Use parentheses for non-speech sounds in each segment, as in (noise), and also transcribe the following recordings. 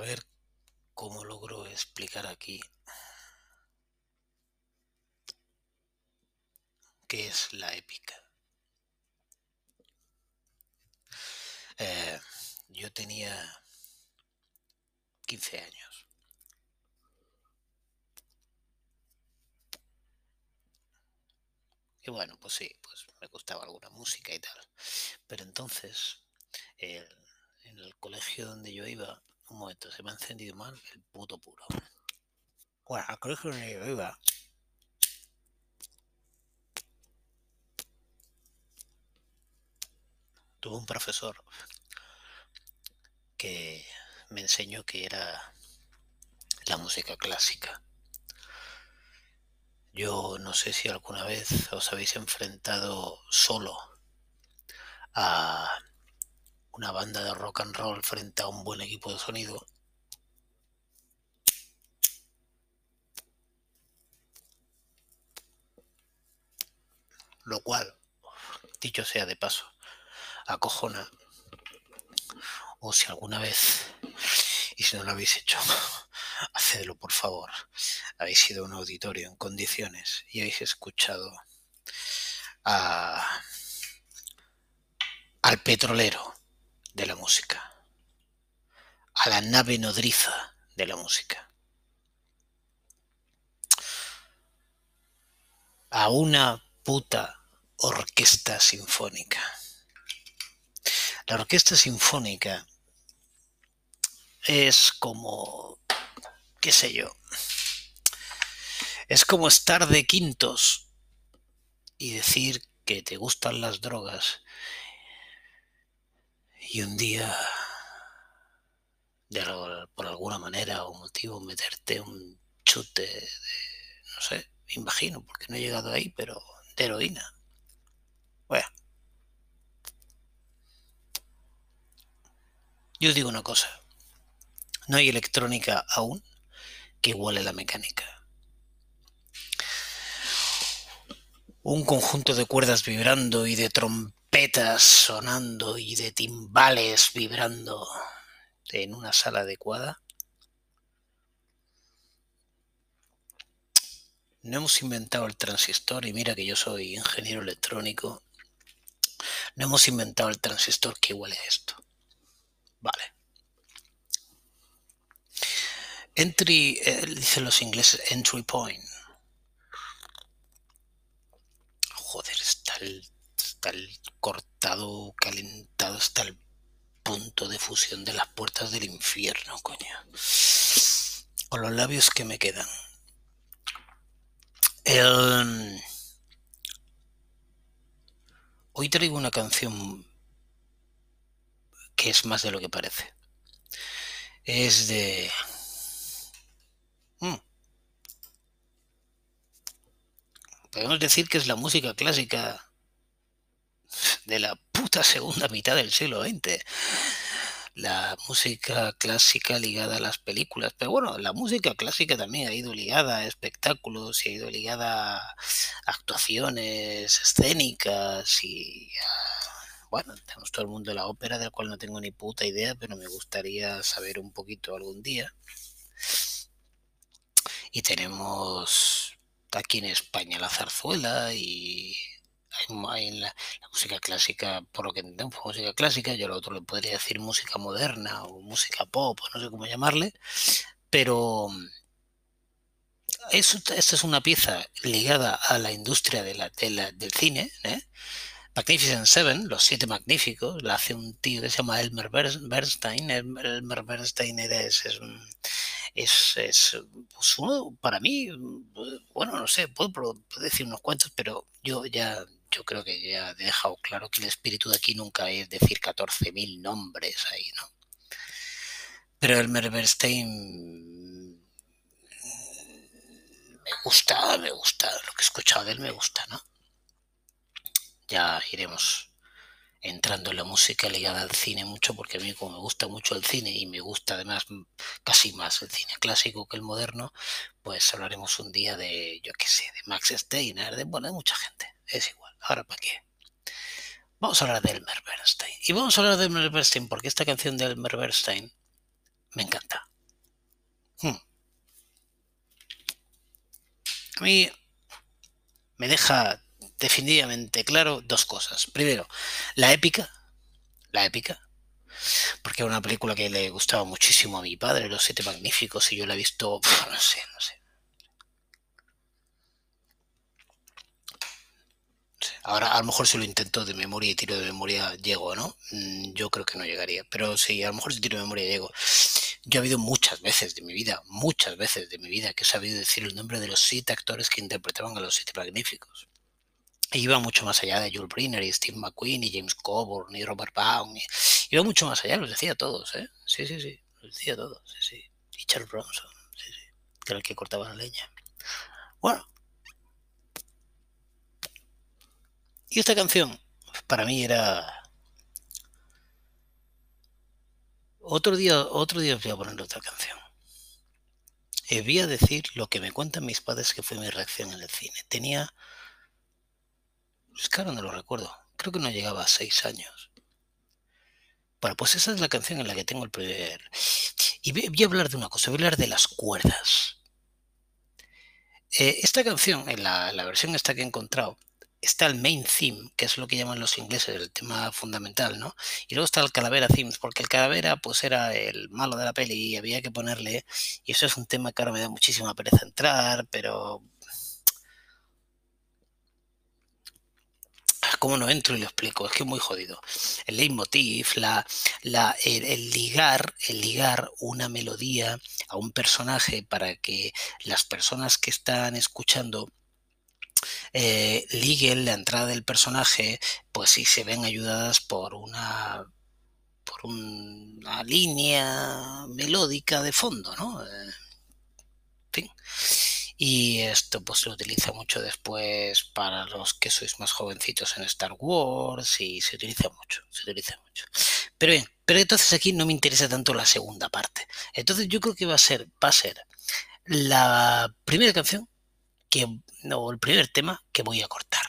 a ver cómo logro explicar aquí qué es la épica. Eh, yo tenía 15 años. Y bueno, pues sí, pues me gustaba alguna música y tal. Pero entonces, en el colegio donde yo iba, un momento, se me ha encendido mal el puto puro. Bueno, al colegio yo iba, tuve un profesor que me enseñó que era la música clásica. Yo no sé si alguna vez os habéis enfrentado solo a una banda de rock and roll frente a un buen equipo de sonido. Lo cual, dicho sea de paso, acojona. O si alguna vez, y si no lo habéis hecho, (laughs) hacedlo por favor. Habéis ido a un auditorio en condiciones y habéis escuchado a, al petrolero de la música, a la nave nodriza de la música, a una puta orquesta sinfónica. La orquesta sinfónica es como, qué sé yo, es como estar de quintos y decir que te gustan las drogas y un día, por alguna manera o motivo, meterte un chute de, no sé, imagino, porque no he llegado ahí, pero de heroína. Bueno. Yo digo una cosa, no hay electrónica aún que iguale la mecánica. Un conjunto de cuerdas vibrando y de trompetas sonando y de timbales vibrando en una sala adecuada. No hemos inventado el transistor y mira que yo soy ingeniero electrónico. No hemos inventado el transistor que iguale a esto. Vale. Entry, eh, dicen los ingleses, entry point. Joder, está el, está el cortado, calentado hasta el punto de fusión de las puertas del infierno, coño. Con los labios que me quedan. El... Hoy traigo una canción que es más de lo que parece. Es de... Hmm. Podemos decir que es la música clásica de la puta segunda mitad del siglo XX. La música clásica ligada a las películas, pero bueno, la música clásica también ha ido ligada a espectáculos y ha ido ligada a actuaciones escénicas y bueno, tenemos todo el mundo de la ópera, del cual no tengo ni puta idea, pero me gustaría saber un poquito algún día. Y tenemos aquí en España la zarzuela y hay, la, música clásica, por lo que entendemos, música clásica, yo lo otro le podría decir música moderna o música pop, no sé cómo llamarle, pero esta es una pieza ligada a la industria de la, del cine, ¿eh? Magnificent Seven, Los Siete Magníficos, la hace un tío que se llama Elmer Bernstein. Elmer Bernstein es, es, es, pues uno, para mí, bueno, no sé, puedo, decir unos cuantos, pero yo ya, yo creo que ya he dejado claro que el espíritu de aquí nunca es decir 14.000 nombres ahí, ¿no? Pero Elmer Bernstein me gusta, me gusta, lo que he escuchado de él me gusta, ¿no? ya iremos entrando en la música ligada al cine mucho, porque a mí como me gusta mucho el cine y me gusta además casi más el cine clásico que el moderno, pues hablaremos un día de, yo qué sé, de Max Steiner, de, bueno, de mucha gente, es igual, ahora para qué. Vamos a hablar de Elmer Bernstein. Y vamos a hablar de Elmer Bernstein porque esta canción de Elmer Bernstein me encanta. Hmm. A mí me deja definitivamente claro dos cosas. Primero, la épica, la épica, porque era una película que le gustaba muchísimo a mi padre, Los Siete Magníficos, y yo la he visto, no sé, no sé. Ahora, a lo mejor si lo intento de memoria y tiro de memoria, llego, ¿no? Mm, yo creo que no llegaría. Pero sí, a lo mejor si tiro de memoria, llego. Yo he habido muchas veces de mi vida, muchas veces de mi vida, que he sabido decir el nombre de los siete actores que interpretaban a los siete magníficos. Iba mucho más allá de Jules Briner y Steve McQueen y James Coburn y Robert Baum. Iba mucho más allá, los decía todos, ¿eh? Sí, sí, sí, los decía todos, sí, sí. Y Charles Bronson, sí, sí, que era el que cortaba la leña. Bueno. Y esta canción, para mí era Otro día, otro día os voy a poner otra canción. Y voy a decir lo que me cuentan mis padres que fue mi reacción en el cine. Tenía... Es ahora no lo recuerdo. Creo que no llegaba a seis años. Bueno, pues esa es la canción en la que tengo el primer... Y voy a hablar de una cosa, voy a hablar de las cuerdas. Eh, esta canción, en la, la versión esta que he encontrado, está el main theme, que es lo que llaman los ingleses el tema fundamental, ¿no? Y luego está el calavera themes, porque el calavera pues era el malo de la peli y había que ponerle, y eso es un tema que ahora me da muchísima pereza entrar, pero... ¿Cómo no entro y lo explico? Es que es muy jodido. El leitmotiv, la, la, el ligar, el ligar una melodía a un personaje para que las personas que están escuchando eh, la entrada del personaje, pues sí se ven ayudadas por una por una línea melódica de fondo, ¿no? Eh, fin. Y esto pues se utiliza mucho después para los que sois más jovencitos en Star Wars y se utiliza mucho, se utiliza mucho. Pero bien, pero entonces aquí no me interesa tanto la segunda parte. Entonces yo creo que va a ser, va a ser la primera canción que, no, el primer tema que voy a cortar.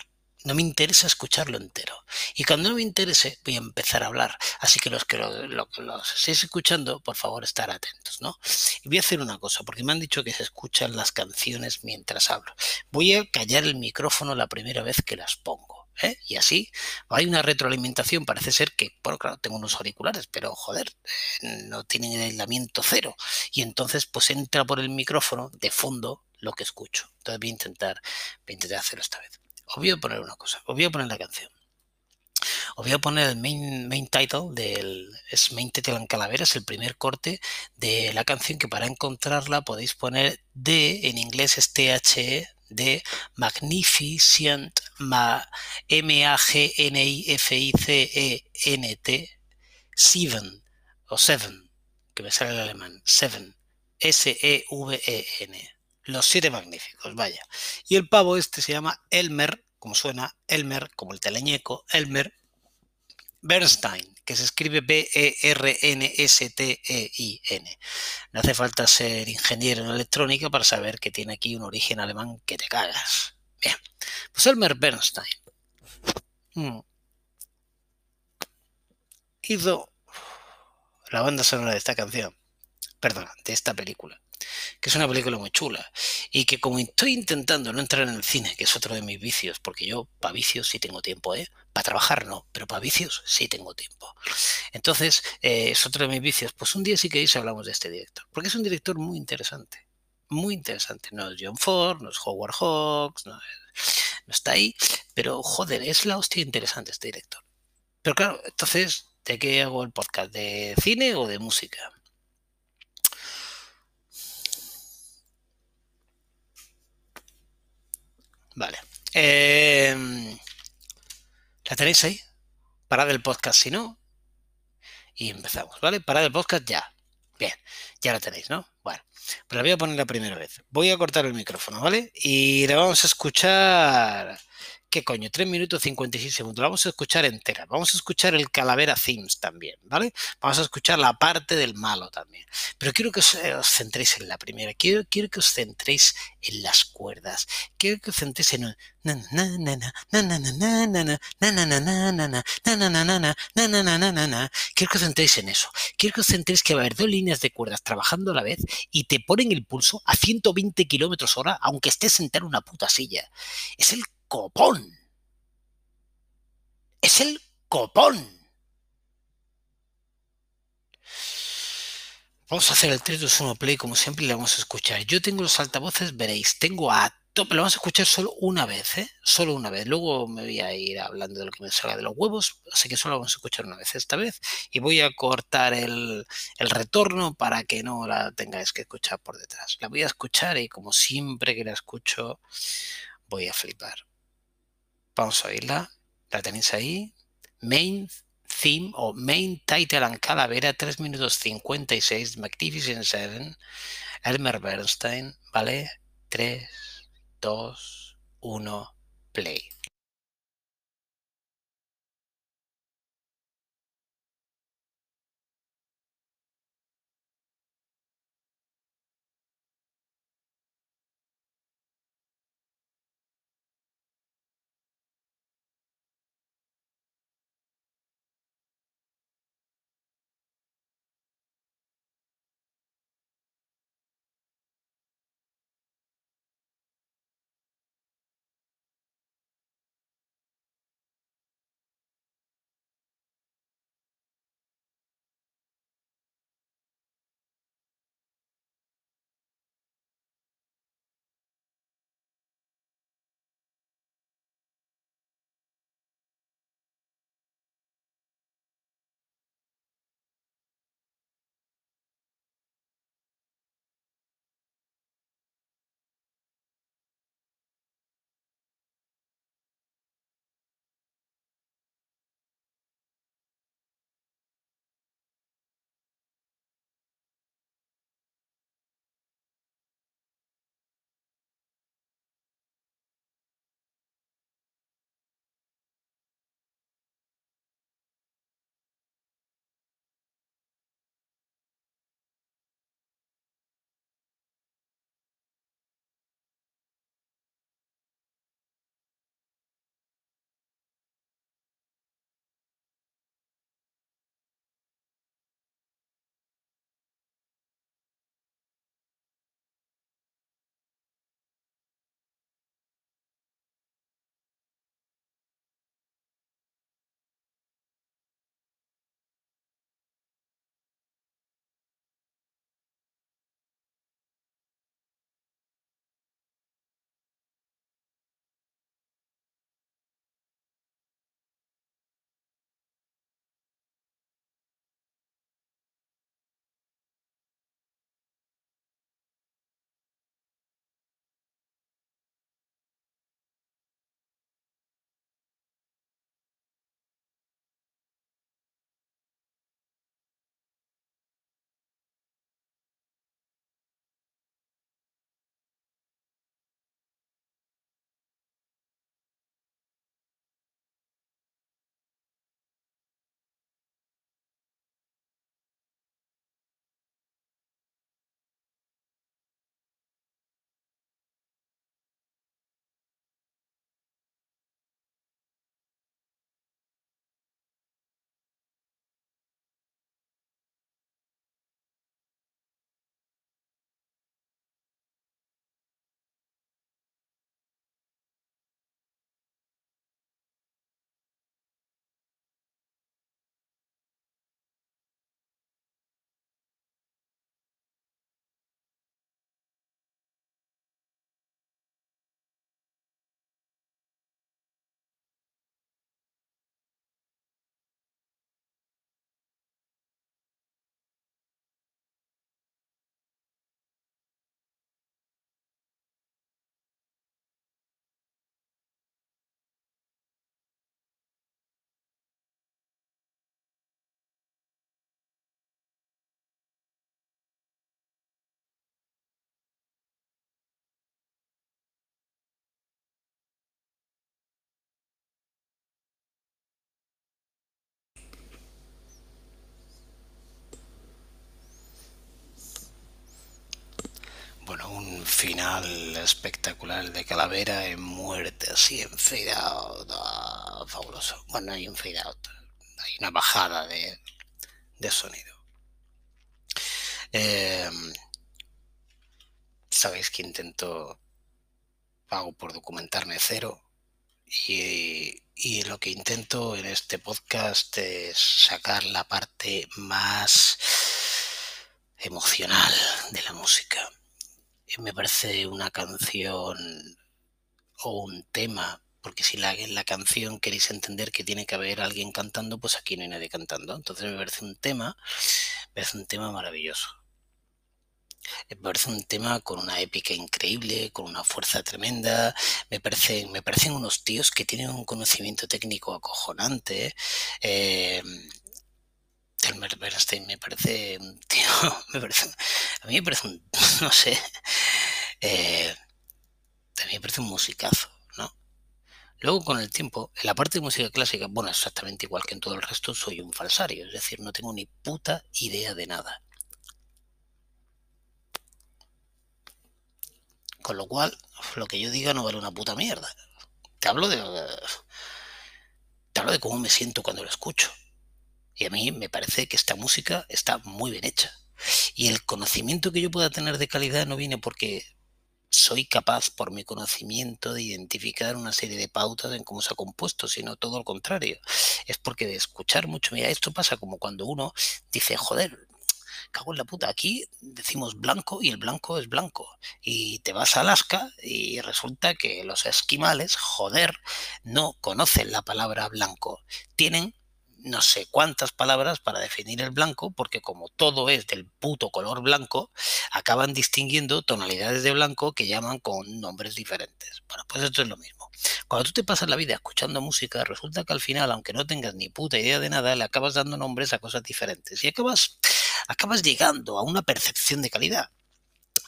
No me interesa escucharlo entero. Y cuando no me interese, voy a empezar a hablar. Así que los que lo, lo, los estéis escuchando, por favor, estar atentos, ¿no? Y voy a hacer una cosa, porque me han dicho que se escuchan las canciones mientras hablo. Voy a callar el micrófono la primera vez que las pongo. ¿eh? Y así hay una retroalimentación. Parece ser que, bueno, claro, tengo unos auriculares, pero joder, eh, no tienen el aislamiento cero. Y entonces, pues entra por el micrófono de fondo lo que escucho. Entonces voy a intentar, a intentar hacerlo esta vez. Os voy a poner una cosa, os voy a poner la canción. Os voy a poner el main, title del es Main Title en Calavera, es el primer corte de la canción que para encontrarla podéis poner D, en inglés es THE, de Magnificent, M-A-G-N-I-F-I-C-E-N-T, Seven, o Seven, que me sale el alemán, Seven, S-E-V-E-N. Los siete magníficos, vaya. Y el pavo este se llama Elmer, como suena, Elmer, como el teleñeco, Elmer Bernstein, que se escribe B-E-R-N-S-T-E-I-N. No hace falta ser ingeniero en electrónica para saber que tiene aquí un origen alemán que te cagas. Bien, pues Elmer Bernstein hmm. hizo la banda sonora de esta canción, perdón, de esta película que es una película muy chula y que como estoy intentando no entrar en el cine, que es otro de mis vicios, porque yo para vicios sí tengo tiempo, ¿eh? Para trabajar no, pero para vicios sí tengo tiempo. Entonces, eh, es otro de mis vicios. Pues un día sí que hablamos de este director, porque es un director muy interesante, muy interesante. No es John Ford, no es Howard Hawks, no, no está ahí, pero joder, es la hostia interesante este director. Pero claro, entonces, ¿de qué hago el podcast? ¿De cine o de música? Vale. Eh, ¿La tenéis ahí? Parad el podcast si no. Y empezamos, ¿vale? Parad el podcast ya. Bien, ya la tenéis, ¿no? Bueno, pues la voy a poner la primera vez. Voy a cortar el micrófono, ¿vale? Y le vamos a escuchar ¿Qué coño? 3 minutos 56 segundos. La vamos a escuchar entera. Vamos a escuchar el Calavera Themes también, ¿vale? Vamos a escuchar la parte del malo también. Pero quiero que os, centréis en la primera. Quiero, quiero que os centréis en las cuerdas. Quiero que os centréis en... Quiero que os centréis en eso. Quiero que os centréis que va a haber dos líneas de cuerdas trabajando a la vez y te ponen el pulso a 120 kilómetros hora, aunque estés sentado en una puta silla. Es el copón. Es el copón. Vamos a hacer el 3, 2, 1 play como siempre y le vamos a escuchar. Yo tengo los altavoces, veréis, tengo a tope, lo vamos a escuchar solo una vez, ¿eh? Solo una vez. Luego me voy a ir hablando de lo que me salga de los huevos, así que solo vamos a escuchar una vez esta vez. Y voy a cortar el, el retorno para que no la tengáis que escuchar por detrás. La voy a escuchar y como siempre que la escucho, voy a flipar. Vamos a oírla. La tenéis ahí. Main theme o main title and calavera 3 minutos 56 Magnificent Seven Elmer Bernstein vale 3 2 1 play final espectacular de Calavera en muerte así en fade out. Fabuloso. Bueno, hay un fade out. Hay una bajada de, sonido. Em, Sabéis que intento pago por documentarme cero y, y, lo que intento en este podcast es sacar la parte más emocional de la música me parece una canción o un tema, porque si la, la canción queréis entender que tiene que haber alguien cantando, pues aquí no hay nadie cantando. Entonces me parece un tema, me parece un tema maravilloso. Me parece un tema con una épica increíble, con una fuerza tremenda. Me parecen, me parecen unos tíos que tienen un conocimiento técnico acojonante. Eh, Elmer Bernstein me parece un tío, (laughs) me parece, a mí me parece un, (laughs) no sé, eh, a mí me parece un musicazo, ¿no? Luego con el tiempo, en la parte de música clásica, bueno, exactamente igual que en todo el resto, soy un falsario, es decir, no tengo ni puta idea de nada. Con lo cual, lo que yo diga no vale una puta mierda. Te hablo de... Te hablo de cómo me siento cuando lo escucho. Y a mí me parece que esta música está muy bien hecha. Y el conocimiento que yo pueda tener de calidad no viene porque soy capaz por mi conocimiento de identificar una serie de pautas en cómo se ha compuesto, sino todo lo contrario. Es porque de escuchar mucho, mira, esto pasa como cuando uno dice, joder, cago en la puta, aquí decimos blanco y el blanco es blanco. Y te vas a Alaska y resulta que los esquimales, joder, no conocen la palabra blanco. Tienen no sé cuántas palabras para definir el blanco, porque como todo es del puto color blanco, acaban distinguiendo tonalidades de blanco que llaman con nombres diferentes. Bueno, pues esto es lo mismo. Cuando tú te pasas la vida escuchando música, resulta que al final, aunque no tengas ni puta idea de nada, le acabas dando nombres a cosas diferentes y acabas, acabas llegando a una percepción de calidad.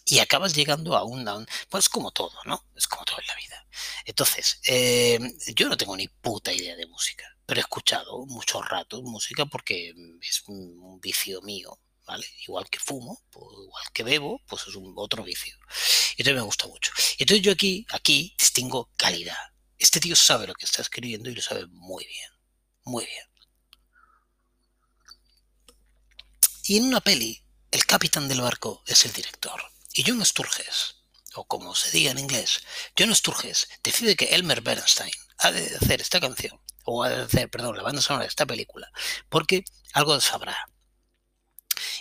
Y acabas llegando a un, pues como todo, ¿no? Es como todo en la vida. Entonces, eh, yo no tengo ni puta idea de música he escuchado muchos ratos música porque es un vicio mío. Igual que fumo, pues, igual que bebo, pues es un otro vicio. Y entonces me gusta mucho. Entonces yo aquí, aquí distingo calidad. Este tío sabe lo que está escribiendo y lo sabe muy bien, muy bien. Y en una peli, el capitán del barco es el director. Y John Sturges, o como se diga en inglés, John Sturges decide que Elmer Bernstein ha de hacer esta canción o a hacer, perdón, la banda sonora de esta película, porque algo sabrá.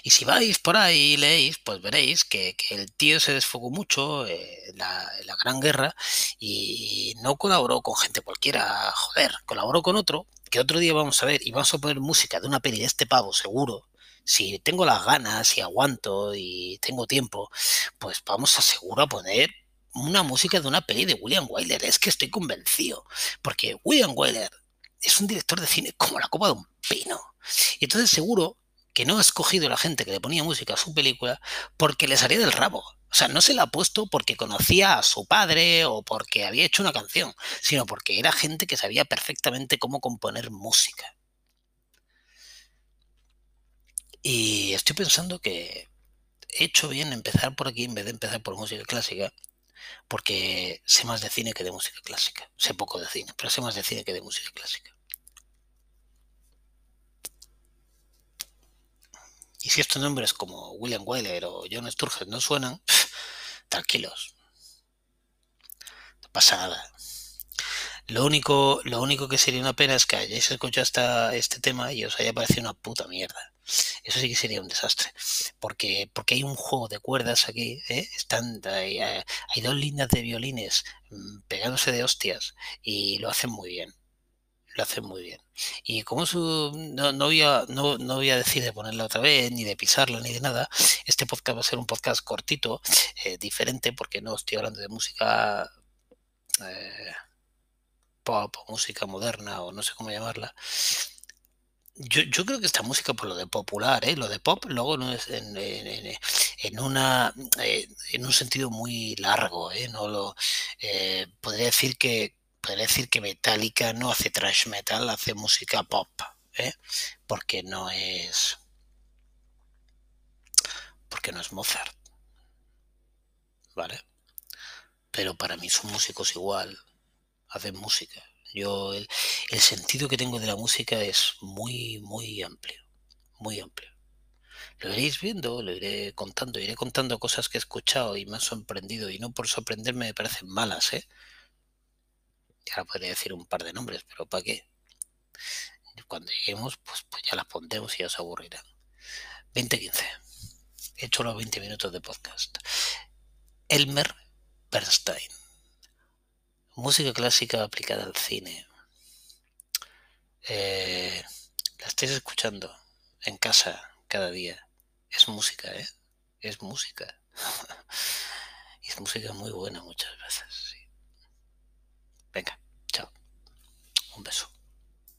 Y si vais por ahí y leéis, pues veréis que, el tío se desfogó mucho en la, Gran Guerra y no colaboró con gente cualquiera, joder, colaboró con otro, que otro día vamos a ver y vamos a poner música de una peli de este pavo, seguro. Si tengo las ganas, y aguanto y tengo tiempo, pues vamos a seguro a poner una música de una peli de William Wyler. Es que estoy convencido, porque William Wyler es un director de cine como la copa de un pino. Y entonces seguro que no ha escogido la gente que le ponía música a su película porque le salía del rabo. O sea, no se la ha puesto porque conocía a su padre o porque había hecho una canción, sino porque era gente que sabía perfectamente cómo componer música. Y estoy pensando que he hecho bien empezar por aquí en vez de empezar por música clásica, porque sé más de cine que de música clásica. Sé poco de cine, pero sé más de cine que de música clásica. Y si estos nombres como William Wyler o John Sturges no suenan, (laughs) tranquilos. No pasa nada. Lo único, lo único que sería una pena es que hayáis escuchado este tema y os haya parecido una puta mierda. Eso sí que sería un desastre. Porque, porque hay un juego de cuerdas aquí, ¿eh? Están, hay, hay, dos líneas de violines mm, pegándose de hostias y lo hacen muy bien lo hacen muy bien. Y como su, no, no, voy a, no, no, voy a decir de ponerla otra vez, ni de pisarla, ni de nada, este podcast va a ser un podcast cortito, eh, diferente, porque no estoy hablando de música eh, pop música moderna o no sé cómo llamarla. Yo, yo, creo que esta música, por lo de popular, ¿eh? lo de pop, luego no es en, una, eh, en un sentido muy largo. ¿eh? No lo, podría decir que podría decir que Metallica no hace thrash metal, hace música pop, ¿eh? porque no es porque no es Mozart, ¿vale? pero para mí son músicos igual, hacen música. Yo, el, el sentido que tengo de la música es muy, muy amplio, muy amplio. Lo iréis viendo, lo iré contando, iré contando cosas que he escuchado y me han sorprendido, y no por sorprenderme me parecen malas, ¿eh? Ya podría decir un par de nombres, pero ¿para qué? Cuando lleguemos, pues, pues ya las pondremos y ya os aburrirán. 2015. He hecho los 20 minutos de podcast. Elmer Bernstein. Música clásica aplicada al cine. Eh, la estáis escuchando en casa cada día. Es música, ¿eh? Es música. (laughs) es música muy buena muchas veces. Venga, chao. Un beso.